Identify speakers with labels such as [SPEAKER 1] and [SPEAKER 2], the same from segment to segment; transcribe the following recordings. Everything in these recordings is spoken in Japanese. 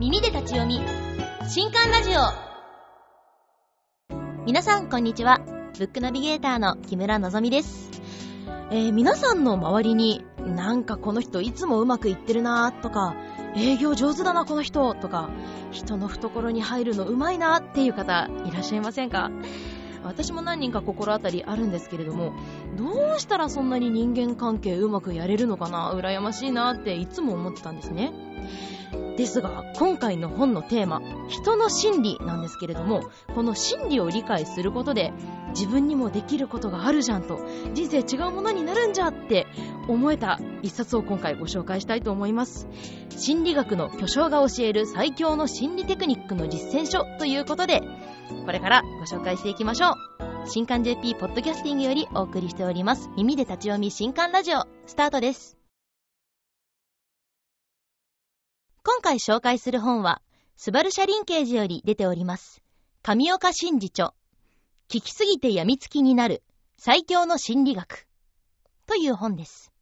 [SPEAKER 1] 耳で立ち読み。新刊ラジオ。皆さんこんにちは。ブックナビゲーターの木村のぞみです、えー皆さんの周りになんかこの人いつもうまくいってるなとか営業上手だなこの人とか人の懐に入るのうまいなっていう方いらっしゃいませんか？私も何人か心当たりあるんですけれどもどうしたらそんなに人間関係うまくやれるのかな羨ましいなっていつも思ってたんですね。ですが今回の本のテーマ人の心理なんですけれどもこの心理を理解することで自分にもできることがあるじゃんと人生違うものになるんじゃって思えた一冊を今回ご紹介したいと思います。心理学の巨匠が教える最強の心理テクニックの実践書ということでこれからご紹介していきましょう。新刊 JP ポッドキャスティングよりお送りしております。耳で立ち読み新刊ラジオ。スタートです。今回紹介する本はスバルシャリンケージより出ております。上岡真治著。聞きすぎて病みつきになる。最強の心理学。という本です。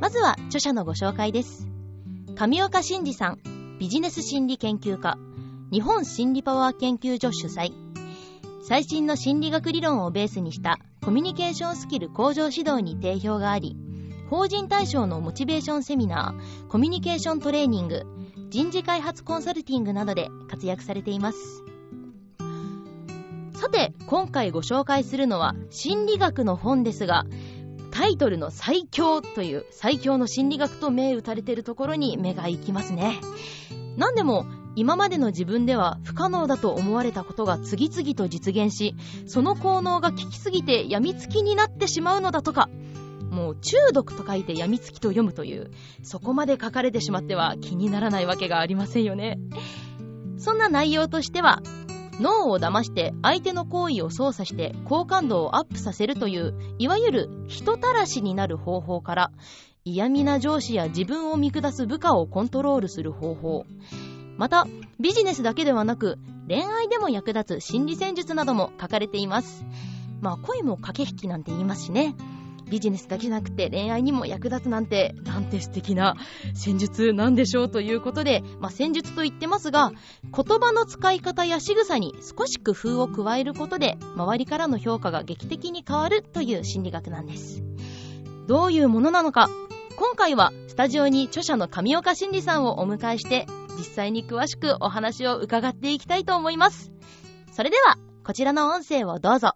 [SPEAKER 1] まずは著者のご紹介です。上岡真治さんビジネス心理研究家。日本心理パワー研究所主催。最新の心理学理論をベースにしたコミュニケーションスキル向上指導に定評があり法人対象のモチベーションセミナーコミュニケーショントレーニング人事開発コンサルティングなどで活躍されています。さて今回ご紹介するのは心理学の本ですがタイトルの最強という最強の心理学と銘打たれているところに目が行きますね。何でも今までの自分では不可能だと思われたことが次々と実現しその効能が効きすぎて病みつきになってしまうのだとか。もう中毒と書いて病みつきと読むというそこまで書かれてしまっては気にならないわけがありませんよね。そんな内容としては脳を騙して相手の行為を操作して好感度をアップさせるといういわゆる人たらしになる方法から嫌味な上司や自分を見下す部下をコントロールする方法。またビジネスだけではなく恋愛でも役立つ心理戦術なども書かれています。まあ恋も駆け引きなんて言いますしね。ビジネスだけじゃなくて恋愛にも役立つなんてなんて素敵な戦術なんでしょうということで、まあ、戦術と言ってますが言葉の使い方や仕草に少し工夫を加えることで周りからの評価が劇的に変わるという心理学なんです。どういうものなのか。今回はスタジオに著者の上岡真理さんをお迎えして実際に詳しくお話を伺っていきたいと思います。それではこちらの音声をどうぞ。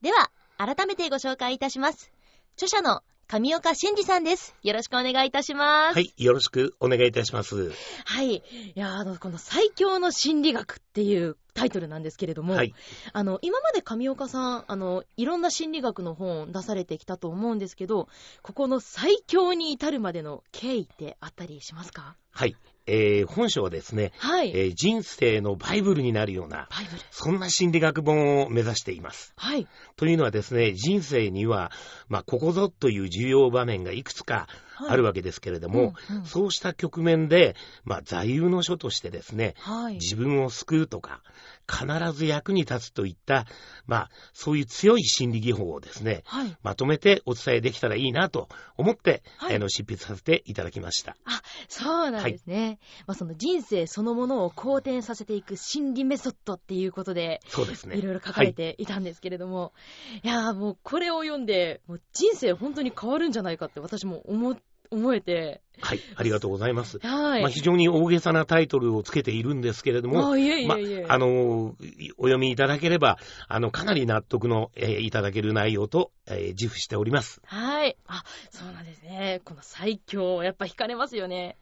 [SPEAKER 1] では改めてご紹介いたします。著者の上岡真理さんです。よろしくお願いいたします。
[SPEAKER 2] はい、よろしくお願いいたします。
[SPEAKER 1] はい。いや、あの、この最強の心理学っていうタイトルなんですけれども、
[SPEAKER 2] はい。
[SPEAKER 1] あの、今まで上岡さん、あの、いろんな心理学の本を出されてきたと思うんですけど、ここの最強に至るまでの経緯ってあったりしますか？
[SPEAKER 2] はい。えー、本書はですね、
[SPEAKER 1] はい。
[SPEAKER 2] えー人生のバイブルになるような、
[SPEAKER 1] バイブル。
[SPEAKER 2] そんな心理学本を目指しています。
[SPEAKER 1] はい。
[SPEAKER 2] というのはですね、人生には、まあ、ここぞという重要場面がいくつかあるわけですけれども、
[SPEAKER 1] うんうん
[SPEAKER 2] そうした局面で、まあ、座右の書としてですね、
[SPEAKER 1] はい。
[SPEAKER 2] 自分を救うとか、必ず役に立つといった、まあ、そういう強い心理技法をですね、
[SPEAKER 1] はい。
[SPEAKER 2] まとめてお伝えできたらいいなと思って、
[SPEAKER 1] はい
[SPEAKER 2] あの執筆させていただきました。
[SPEAKER 1] そうなんですね。まあ、その人生そのものを好転させていく心理メソッドっていうことで、
[SPEAKER 2] そうですね。
[SPEAKER 1] いろいろ書かれていたんですけれども、い、やーもうこれを読んで、もう人生本当に変わるんじゃないかって私も思、思えて、
[SPEAKER 2] はい。はい。ありがとうございます。
[SPEAKER 1] はい。
[SPEAKER 2] まあ、非常に大げさなタイトルをつけているんですけれども、
[SPEAKER 1] あいえい
[SPEAKER 2] ま
[SPEAKER 1] えいえ。
[SPEAKER 2] あ、あの、お読みいただければ、あの、かなり納得の、えーいただける内容と、えー自負しております。
[SPEAKER 1] はい。あ、そうなんですね。この最強、やっぱ惹かれますよね。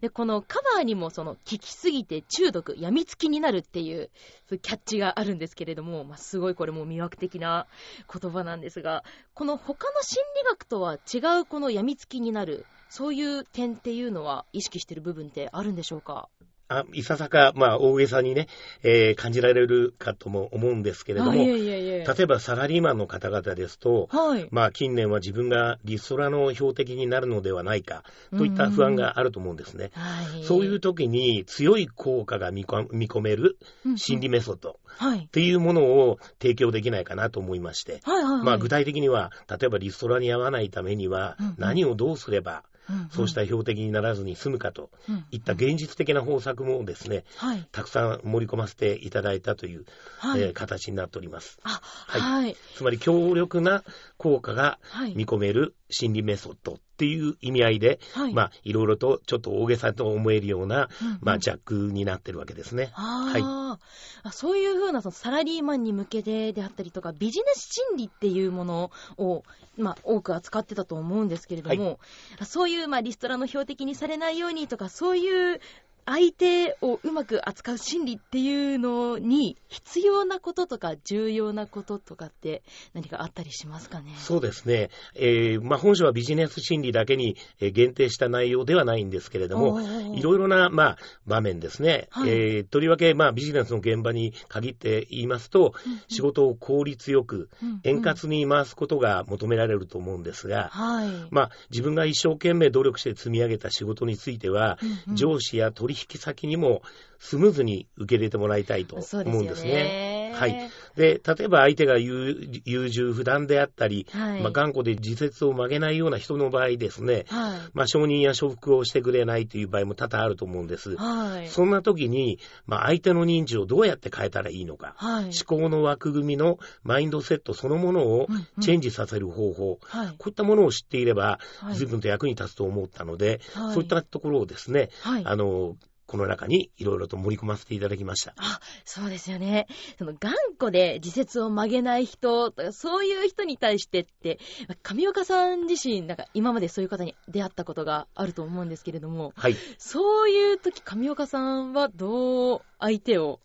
[SPEAKER 1] で、このカバーにもその、効きすぎて中毒、病みつきになるっていう、そういうキャッチがあるんですけれども、まあ、すごいこれも魅惑的な言葉なんですが、この他の心理学とは違うこの病みつきになる、そういう点っていうのは意識してる部分ってあるんでしょうか？
[SPEAKER 2] あいささか、まあ、大げさにね、えー感じられるかとも思うんですけれども、
[SPEAKER 1] あいえいえいえ。
[SPEAKER 2] 例えばサラリーマンの方々ですと、
[SPEAKER 1] はい。
[SPEAKER 2] まあ、近年は自分がリストラの標的になるのではないかといった不安があると思うんですね。
[SPEAKER 1] はい。
[SPEAKER 2] そういう時に強い効果が見込める心理メソッド
[SPEAKER 1] はい。
[SPEAKER 2] というものを提供できないかなと思いまして、
[SPEAKER 1] はいはいはい。
[SPEAKER 2] まあ、具体的には、例えばリストラに合わないためには何をどうすれば
[SPEAKER 1] うん
[SPEAKER 2] そうした標的にならずに済むかと
[SPEAKER 1] うん
[SPEAKER 2] いった現実的な方策もですね、
[SPEAKER 1] はい。
[SPEAKER 2] たくさん盛り込ませていただいたという、
[SPEAKER 1] はい。
[SPEAKER 2] えー形になっております。
[SPEAKER 1] あ、
[SPEAKER 2] はい
[SPEAKER 1] はい。
[SPEAKER 2] つまり強力な効果が
[SPEAKER 1] はい。
[SPEAKER 2] 見込める心理メソッドっていう意味合いで、
[SPEAKER 1] はい。
[SPEAKER 2] まあ、いろいろとちょっと大げさと思えるような、
[SPEAKER 1] うんうん
[SPEAKER 2] まあ、ジャックになってるわけですね。
[SPEAKER 1] あーあそういうふうなそのサラリーマンに向けてであったりとかビジネス心理っていうものを、まあ、多く扱ってたと思うんですけれども、そういう、まあ、リストラの標的にされないようにとかそういう相手をうまく扱う心理っていうのに必要なこととか重要なこととかって何かあったりしますかね？
[SPEAKER 2] そうですね。えーまあ、本書はビジネス心理だけにえー限定した内容ではないんですけれども、いろいろな、まあ、場面ですね。
[SPEAKER 1] はい。
[SPEAKER 2] えーとりわけ、まあ、ビジネスの現場に限って言いますと、仕事を効率よく、円滑に回すことが求められると思うんですが、
[SPEAKER 1] はい、
[SPEAKER 2] まあ、自分が一生懸命努力して積み上げた仕事については、
[SPEAKER 1] うんうん。
[SPEAKER 2] 上司や取引先にもスムーズに受け入れてもらいたいと思
[SPEAKER 1] う
[SPEAKER 2] んです
[SPEAKER 1] ですよ
[SPEAKER 2] ね。
[SPEAKER 1] ね
[SPEAKER 2] はい。で、例えば相手が優優柔不断であったり、
[SPEAKER 1] はい。
[SPEAKER 2] まあ、頑固で自節を曲げないような人の場合ですね、
[SPEAKER 1] はい。
[SPEAKER 2] まあ、承認や承服をしてくれないという場合も多々あると思うんです。
[SPEAKER 1] はい。
[SPEAKER 2] そんな時に、まあ、相手の認知をどうやって変えたらいいのか、
[SPEAKER 1] はい。
[SPEAKER 2] 思考の枠組みのマインドセットそのものを
[SPEAKER 1] うんうん。
[SPEAKER 2] チェンジさせる方法、
[SPEAKER 1] はい。
[SPEAKER 2] こういったものを知っていれば、
[SPEAKER 1] はい。
[SPEAKER 2] 随分と役に立つと思ったので、
[SPEAKER 1] はい。
[SPEAKER 2] そういったところをですね、
[SPEAKER 1] はい。
[SPEAKER 2] あの、この中にいろいろと盛り込ませていただきました。
[SPEAKER 1] あ、そうですよね。その頑固で自節を曲げない人そういう人に対してって、上岡さん自身、なんか今までそういう方に出会ったことがあると思うんですけれども、
[SPEAKER 2] はい。
[SPEAKER 1] そういう時、上岡さんはどう相手を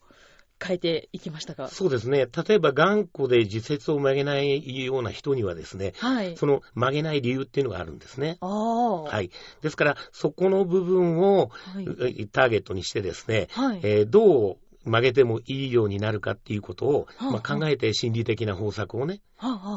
[SPEAKER 1] 変えていきましたか？
[SPEAKER 2] そうですね。例えば頑固で自節を曲げないような人にはですね、
[SPEAKER 1] はい。
[SPEAKER 2] その曲げない理由っていうのがあるんですね。はいい。ですから、そこの部分を
[SPEAKER 1] はい。
[SPEAKER 2] えターゲットにしてですね、
[SPEAKER 1] はい。
[SPEAKER 2] えーどう曲げてもいいようになるかっていうことを、
[SPEAKER 1] はあ
[SPEAKER 2] まあ、考えて心理的な方策をね、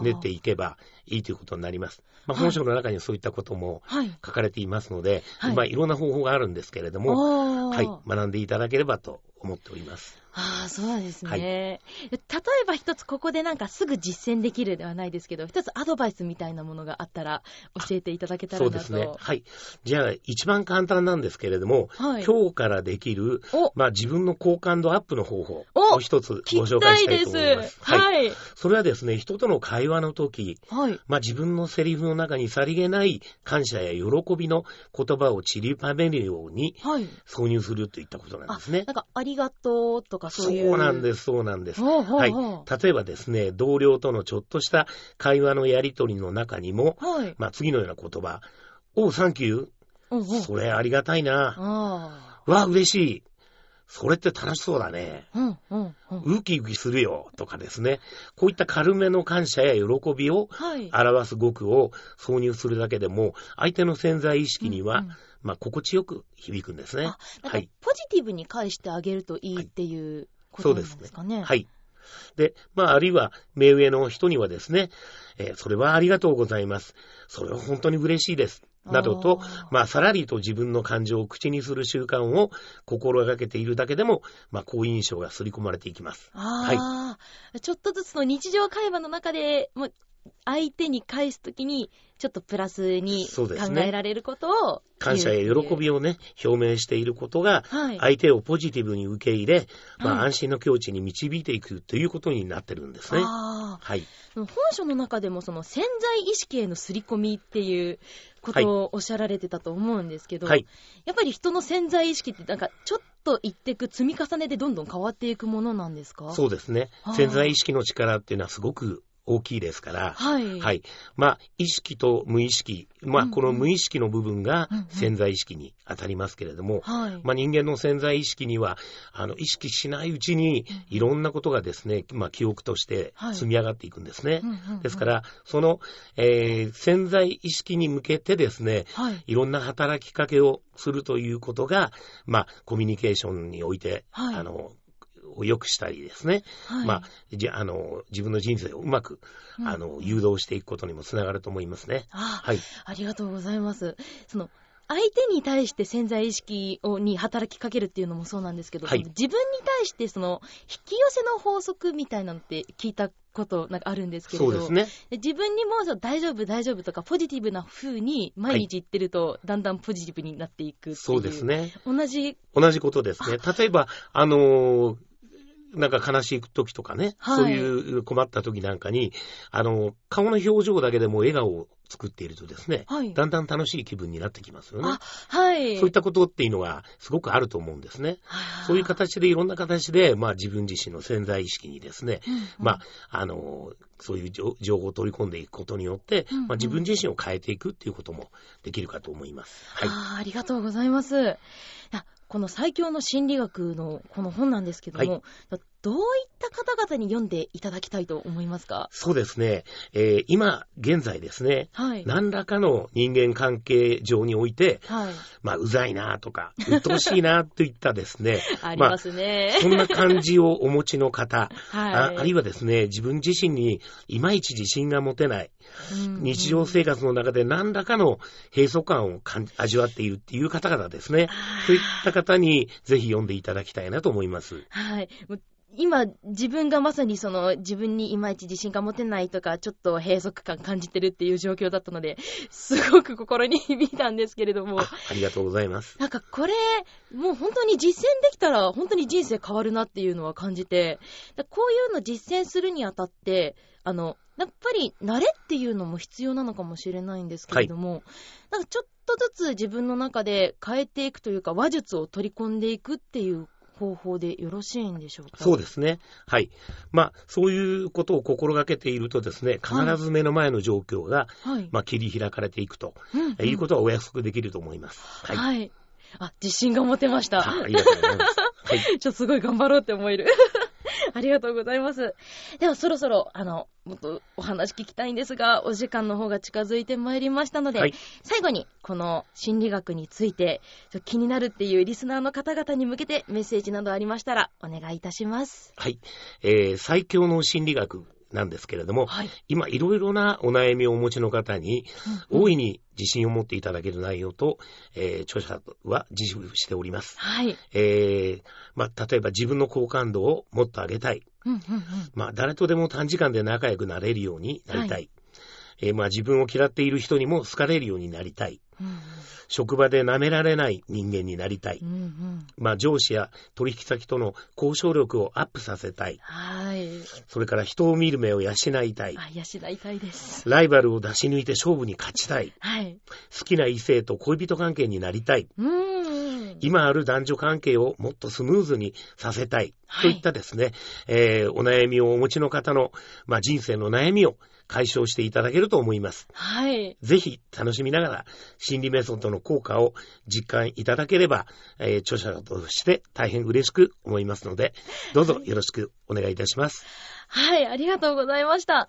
[SPEAKER 2] 練っていけばいいということになります。まあ、
[SPEAKER 1] はい
[SPEAKER 2] 本書の中にそういったことも
[SPEAKER 1] はい。
[SPEAKER 2] 書かれていますので、
[SPEAKER 1] はい
[SPEAKER 2] まあ、いろんな方法があるんですけれども。はい、学んでいただければと思っております。
[SPEAKER 1] ああ、そうですね。
[SPEAKER 2] はい
[SPEAKER 1] 例えば一つここでなんかすぐ実践できるではないですけど、一つアドバイスみたいなものがあったら教えていただけたらなと。
[SPEAKER 2] そうですね。はい。じゃあ、一番簡単なんですけれども、
[SPEAKER 1] はい。
[SPEAKER 2] 今日からできる、
[SPEAKER 1] お、
[SPEAKER 2] まあ、自分の好感度アップの方法
[SPEAKER 1] お
[SPEAKER 2] を一つ
[SPEAKER 1] 聞
[SPEAKER 2] ご紹介したいと思います
[SPEAKER 1] す。。
[SPEAKER 2] はい。
[SPEAKER 1] はい。
[SPEAKER 2] それはですね、人との会話の時、
[SPEAKER 1] はい。
[SPEAKER 2] まあ、自分のセリフの中にさりげない感謝や喜びの言葉を散りばめるように
[SPEAKER 1] はい。
[SPEAKER 2] 挿入するといったことなんですね
[SPEAKER 1] な。んか、ありがとうとかそういう。。
[SPEAKER 2] そうなんですす、そうなんです。
[SPEAKER 1] ほうほう
[SPEAKER 2] はい
[SPEAKER 1] ほ
[SPEAKER 2] 例えばですね、同僚とのちょっとした会話のやりとりの中にも、
[SPEAKER 1] う。はい。
[SPEAKER 2] まあ、次のような言葉、おう、サンキュー。それありがたいな。
[SPEAKER 1] あ
[SPEAKER 2] わ、嬉しい。それって楽しそうだね。
[SPEAKER 1] あ。うんうんうん。
[SPEAKER 2] ウキウキするよ。とかですね。こういった軽めの感謝や喜びを
[SPEAKER 1] はい。
[SPEAKER 2] 表す語句を挿入するだけでも、相手の潜在意識には、
[SPEAKER 1] うんうん
[SPEAKER 2] まあ、心地よく響くんですね。はい。
[SPEAKER 1] ポジティブに返してあげるといいっていうことなんですかね。。
[SPEAKER 2] はいい。で、まあ、あるいは、目上の人にはですね、えーそれはありがとうございます。それは本当に嬉しいです。などとまあ、さらりと自分の感情を口にする習慣を心がけているだけでも、まあ、好印象が刷り込まれていきます。
[SPEAKER 1] ああ、ちょっとずつの日常会話の中で、もう相手に返すときに、ちょっとプラスに考えられることを
[SPEAKER 2] 感謝や喜び
[SPEAKER 1] を。
[SPEAKER 2] をね、表明していることが、
[SPEAKER 1] はい。
[SPEAKER 2] 相手をポジティブに受け入れ、まあ、
[SPEAKER 1] はい
[SPEAKER 2] 安心の境地に導いていくということになってるんですね。
[SPEAKER 1] あ
[SPEAKER 2] はい。
[SPEAKER 1] あ、本書の中でもその潜在意識への刷り込みっていうことをおっしゃられてたと思うんですけど、
[SPEAKER 2] はい。
[SPEAKER 1] やっぱり人の潜在意識ってなんかちょっと言っていく積み重ねでどんどん変わっていくものなんですか？
[SPEAKER 2] そうですね。潜在意識の力っていうのはすごく大きいですから、
[SPEAKER 1] はい。
[SPEAKER 2] はい。まあ、意識と無意識、まあ、この無意識の部分が潜在意識に当たりますけれども、
[SPEAKER 1] はい。
[SPEAKER 2] まあ、人間の潜在意識には、あの、意識しないうちに、いろんなことがですね、まあ、記憶として
[SPEAKER 1] はい
[SPEAKER 2] 積み上がっていくんですね。
[SPEAKER 1] うんうんうん
[SPEAKER 2] ですか、ら、その、えー潜在意識に向けてですね、
[SPEAKER 1] はい。
[SPEAKER 2] いろんな働きかけをするということが、まあ、コミュニケーションにおいて、
[SPEAKER 1] はい
[SPEAKER 2] あの、を良くしたりですね、
[SPEAKER 1] はい、
[SPEAKER 2] まあ、じあの、自分の人生をうまく、
[SPEAKER 1] うん
[SPEAKER 2] あの、誘導していくことにもつながると思いますね。
[SPEAKER 1] あ
[SPEAKER 2] はい。
[SPEAKER 1] ありがとうございます。その相手に対して潜在意識をに働きかけるっていうのもそうなんですけど、
[SPEAKER 2] はい
[SPEAKER 1] 自分に対してその引き寄せの法則みたいなのって聞いたことなんかあるんですけれど、
[SPEAKER 2] そうですね。
[SPEAKER 1] で自分にも大丈夫、大丈夫とか、ポジティブな風に毎日言ってると、だんだんポジティブになっていくっていう。
[SPEAKER 2] そうです。ね。
[SPEAKER 1] 同じ、
[SPEAKER 2] 同じことですね。例えば、あのーなんか悲しい時とかね、
[SPEAKER 1] はい
[SPEAKER 2] そういう困った時なんかに、あの、顔の表情だけでも笑顔を作っているとですね、
[SPEAKER 1] はい。
[SPEAKER 2] だんだん楽しい気分になってきますよね
[SPEAKER 1] あ。、はい。
[SPEAKER 2] そういったことっていうのがすごくあると思うんですね。
[SPEAKER 1] はあ
[SPEAKER 2] そういう形でいろんな形で、まあ自分自身の潜在意識にですね、
[SPEAKER 1] うんうん
[SPEAKER 2] まあ、あの、そういう情情報を取り込んでいくことによって、
[SPEAKER 1] うんうん
[SPEAKER 2] まあ自分自身を変えていくっていうこともできるかと思います。はい。
[SPEAKER 1] あーありがとうございます。この最強の心理学のこの本なんですけども、どういった方々に読んでいただきたいと思いますか？
[SPEAKER 2] そうですね。えー今現在ですね、
[SPEAKER 1] はい。
[SPEAKER 2] 何らかの人間関係上において、
[SPEAKER 1] はい。
[SPEAKER 2] まあ、うざいなとか、鬱陶しいなといったですね、
[SPEAKER 1] ありますね。
[SPEAKER 2] そんな感じをお持ちの方、
[SPEAKER 1] はい。
[SPEAKER 2] ああるいはですね、自分自身にいまいち自信が持てない、日常生活の中で何らかの閉塞感を感じ味わっているっていう方々ですね。そういった方にぜひ読んでいただきたいなと思います。
[SPEAKER 1] はい。今、自分がまさにその、自分にいまいち自信が持てないとか、ちょっと閉塞感感じてるっていう状況だったので、すごく心に響いたんですけれども
[SPEAKER 2] あ、ありがとうございます。
[SPEAKER 1] なんかこれ、もう本当に実践できたら、本当に人生変わるなっていうのは感じて、だこういうの実践するにあたって、あの、やっぱり慣れっていうのも必要なのかもしれないんですけれども、なんかちょっとずつ自分の中で変えていくというか、話術を取り込んでいくっていう方法でよろしいんでしょうか？
[SPEAKER 2] そうですね。はい。まあ、そういうことを心がけているとですね、必ず目の前の状況が、
[SPEAKER 1] はい。
[SPEAKER 2] まあ、切り開かれていくと、
[SPEAKER 1] うんうん
[SPEAKER 2] えいうことはお約束できると思います。はい。
[SPEAKER 1] はい。あ、自信が持てました。
[SPEAKER 2] あありがとうございます。はい。
[SPEAKER 1] ちょっとすごい頑張ろうって思える。ありがとうございます。ではそろそろ、あの、もっとお話聞きたいんですが、お時間の方が近づいてまいりましたので、
[SPEAKER 2] はい
[SPEAKER 1] 最後にこの心理学について気になるっていうリスナーの方々に向けてメッセージなどありましたらお願いいたします。
[SPEAKER 2] はい。えー最強の心理学なんですけれども、
[SPEAKER 1] はい。
[SPEAKER 2] 今いろいろなお悩みをお持ちの方に、
[SPEAKER 1] うん
[SPEAKER 2] 大いに自信を持っていただける内容と、えー著者は自負しております。
[SPEAKER 1] はい。
[SPEAKER 2] えーまあ、例えば自分の好感度をもっと上げたい。
[SPEAKER 1] うんうんうん。
[SPEAKER 2] まあ、誰とでも短時間で仲良くなれるようになりたい。えーまあ、自分を嫌っている人にも好かれるようになりたい。
[SPEAKER 1] うん
[SPEAKER 2] 職場で舐められない人間になりたい
[SPEAKER 1] うん。うんうん。
[SPEAKER 2] まあ、上司や取引先との交渉力をアップさせたい。
[SPEAKER 1] はい。
[SPEAKER 2] それから人を見る目を養いたい。
[SPEAKER 1] あ、養いたいです。
[SPEAKER 2] ライバルを出し抜いて勝負に勝ちたい。
[SPEAKER 1] はい。
[SPEAKER 2] 好きな異性と恋人関係になりたい。
[SPEAKER 1] うーん。
[SPEAKER 2] 今ある男女関係をもっとスムーズにさせたい。
[SPEAKER 1] はい
[SPEAKER 2] といったですね、えーお悩みをお持ちの方の、まあ、人生の悩みを解消していただけると思います。
[SPEAKER 1] はい。
[SPEAKER 2] ぜひ楽しみながら心理メソッドの効果を実感いただければ、えー著者として大変嬉しく思いますので、どうぞよろしくお願いいたします。
[SPEAKER 1] はい、ありがとうございました。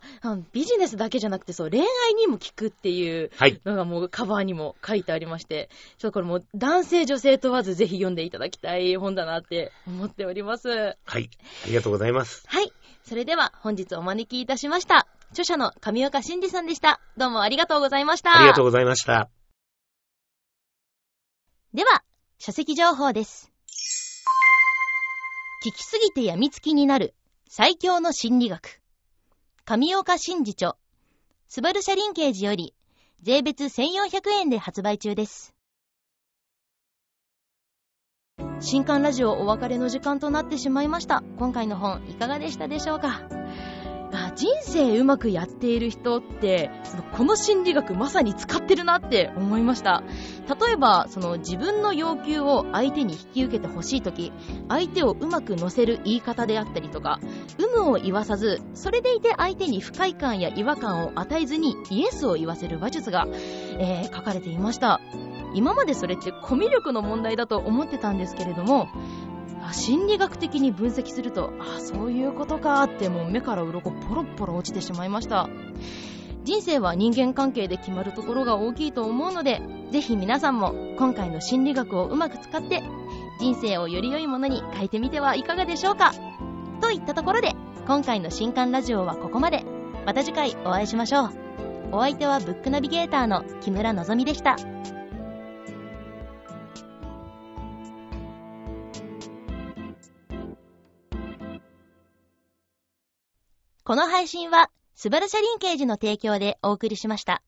[SPEAKER 1] ビジネスだけじゃなくて、そう、恋愛にも効くっていう
[SPEAKER 2] はい。
[SPEAKER 1] のがもうカバーにも書いてありまして、ちょっとこれもう男性女性問わずぜひ読んでいただきたい本だなって思っております。は
[SPEAKER 2] はい。ありがとうございます。
[SPEAKER 1] い、それでは本日お招きいたしました。著者の上岡真二さんでした。どうもありがとうございました。
[SPEAKER 2] ありがとうございました。
[SPEAKER 1] では、書籍情報です。聞きすぎて病みつきになる最強の心理学。上岡真治著。スバルシャリンケージより税別1400円で発売中です。新刊ラジオお別れの時間となってしまいました。今回の本いかがでしたでしょうか？あ人生うまくやっている人ってそのこの心理学まさに使ってるなって思いました。例えばその自分の要求を相手に引き受けてほしいとき相手をうまく乗せる言い方であったりとか有無を言わさずそれでいて相手に不快感や違和感を与えずにイエスを言わせる話術が、えー書かれていました。今までそれってコミュ力の問題だと思ってたんですけれども心理学的に分析するとあそういうことかってもう目から鱗ポロポロ落ちてしまいました。人生は人間関係で決まるところが大きいと思うのでぜひ皆さんも今回の心理学をうまく使って人生をより良いものに変えてみてはいかがでしょうか。といったところで今回の新刊ラジオはここまで。また次回お会いしましょう。お相手はブックナビゲーターの木村のぞみでした。この配信は、スバルシャリンケージの提供でお送りしました。